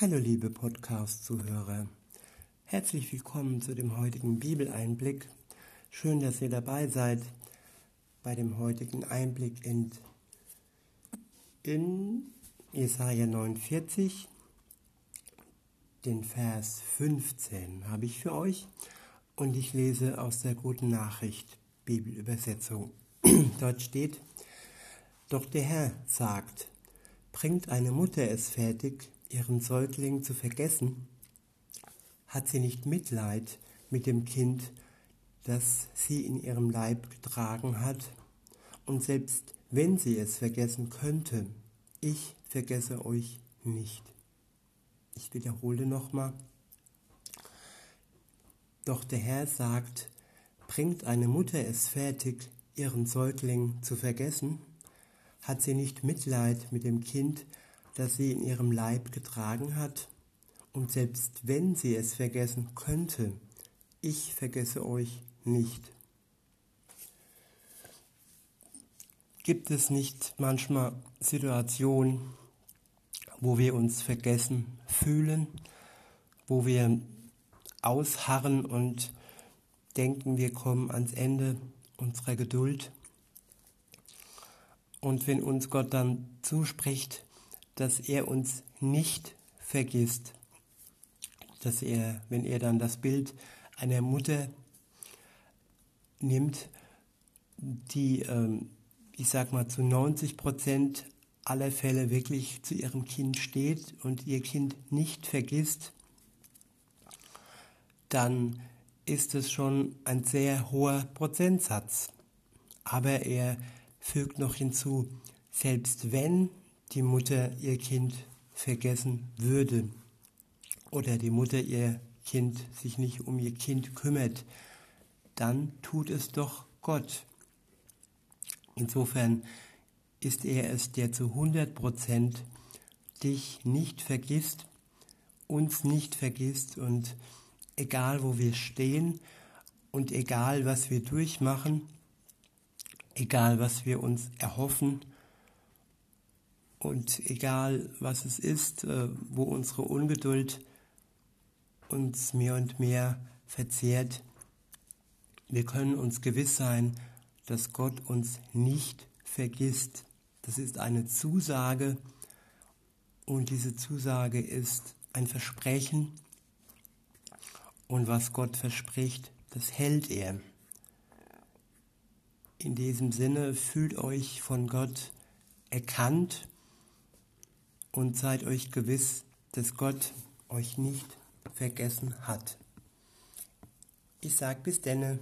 Hallo liebe Podcast-Zuhörer, herzlich willkommen zu dem heutigen Bibeleinblick. Schön, dass ihr dabei seid bei dem heutigen Einblick in, in Jesaja 49, den Vers 15 habe ich für euch und ich lese aus der Guten Nachricht Bibelübersetzung. Dort steht, Doch der Herr sagt, bringt eine Mutter es fertig, ihren Säugling zu vergessen? Hat sie nicht Mitleid mit dem Kind, das sie in ihrem Leib getragen hat? Und selbst wenn sie es vergessen könnte, ich vergesse euch nicht. Ich wiederhole nochmal. Doch der Herr sagt, bringt eine Mutter es fertig, ihren Säugling zu vergessen? Hat sie nicht Mitleid mit dem Kind, das sie in ihrem Leib getragen hat? Und selbst wenn sie es vergessen könnte, ich vergesse euch nicht. Gibt es nicht manchmal Situationen, wo wir uns vergessen fühlen, wo wir ausharren und denken, wir kommen ans Ende unserer Geduld? Und wenn uns Gott dann zuspricht, dass er uns nicht vergisst, dass er, wenn er dann das Bild einer Mutter nimmt, die, ähm, ich sag mal, zu 90 Prozent aller Fälle wirklich zu ihrem Kind steht und ihr Kind nicht vergisst, dann ist es schon ein sehr hoher Prozentsatz. Aber er fügt noch hinzu, selbst wenn die Mutter ihr Kind vergessen würde oder die Mutter ihr Kind sich nicht um ihr Kind kümmert, dann tut es doch Gott. Insofern ist er es, der zu 100 Prozent dich nicht vergisst, uns nicht vergisst und egal wo wir stehen und egal was wir durchmachen, egal was wir uns erhoffen, und egal was es ist, äh, wo unsere Ungeduld uns mehr und mehr verzehrt, wir können uns gewiss sein, dass Gott uns nicht vergisst. Das ist eine Zusage und diese Zusage ist ein Versprechen und was Gott verspricht, das hält er. In diesem Sinne fühlt euch von Gott erkannt und seid euch gewiss, dass Gott euch nicht vergessen hat. Ich sag bis denne.